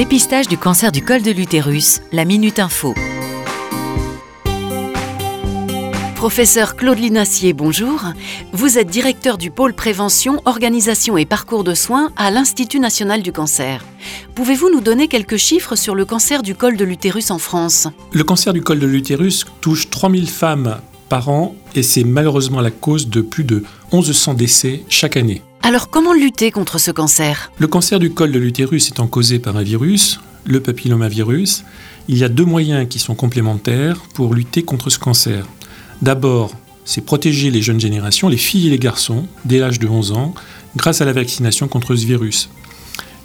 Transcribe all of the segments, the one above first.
Dépistage du cancer du col de l'utérus, la Minute Info. Professeur Claude Linassier, bonjour. Vous êtes directeur du pôle prévention, organisation et parcours de soins à l'Institut national du cancer. Pouvez-vous nous donner quelques chiffres sur le cancer du col de l'utérus en France? Le cancer du col de l'utérus touche 3000 femmes par an et c'est malheureusement la cause de plus de 1100 décès chaque année. Alors comment lutter contre ce cancer? Le cancer du col de l'utérus étant causé par un virus, le papillomavirus, il y a deux moyens qui sont complémentaires pour lutter contre ce cancer. D'abord, c'est protéger les jeunes générations, les filles et les garçons, dès l'âge de 11 ans, grâce à la vaccination contre ce virus.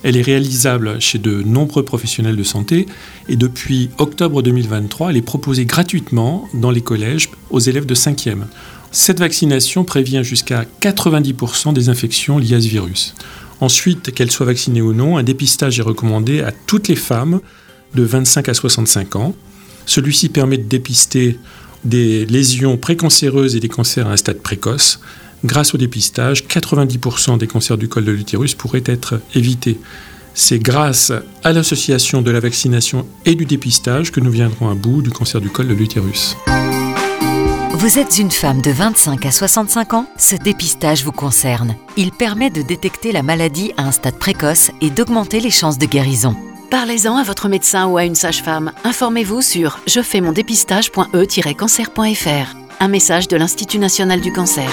Elle est réalisable chez de nombreux professionnels de santé et depuis octobre 2023, elle est proposée gratuitement dans les collèges aux élèves de 5e. Cette vaccination prévient jusqu'à 90% des infections liées à ce virus. Ensuite, qu'elles soient vaccinées ou non, un dépistage est recommandé à toutes les femmes de 25 à 65 ans. Celui-ci permet de dépister des lésions précancéreuses et des cancers à un stade précoce. Grâce au dépistage, 90% des cancers du col de l'utérus pourraient être évités. C'est grâce à l'association de la vaccination et du dépistage que nous viendrons à bout du cancer du col de l'utérus. Vous êtes une femme de 25 à 65 ans? Ce dépistage vous concerne. Il permet de détecter la maladie à un stade précoce et d'augmenter les chances de guérison. Parlez-en à votre médecin ou à une sage-femme. Informez-vous sur je fais mon dépistage.e-cancer.fr. Un message de l'Institut national du cancer.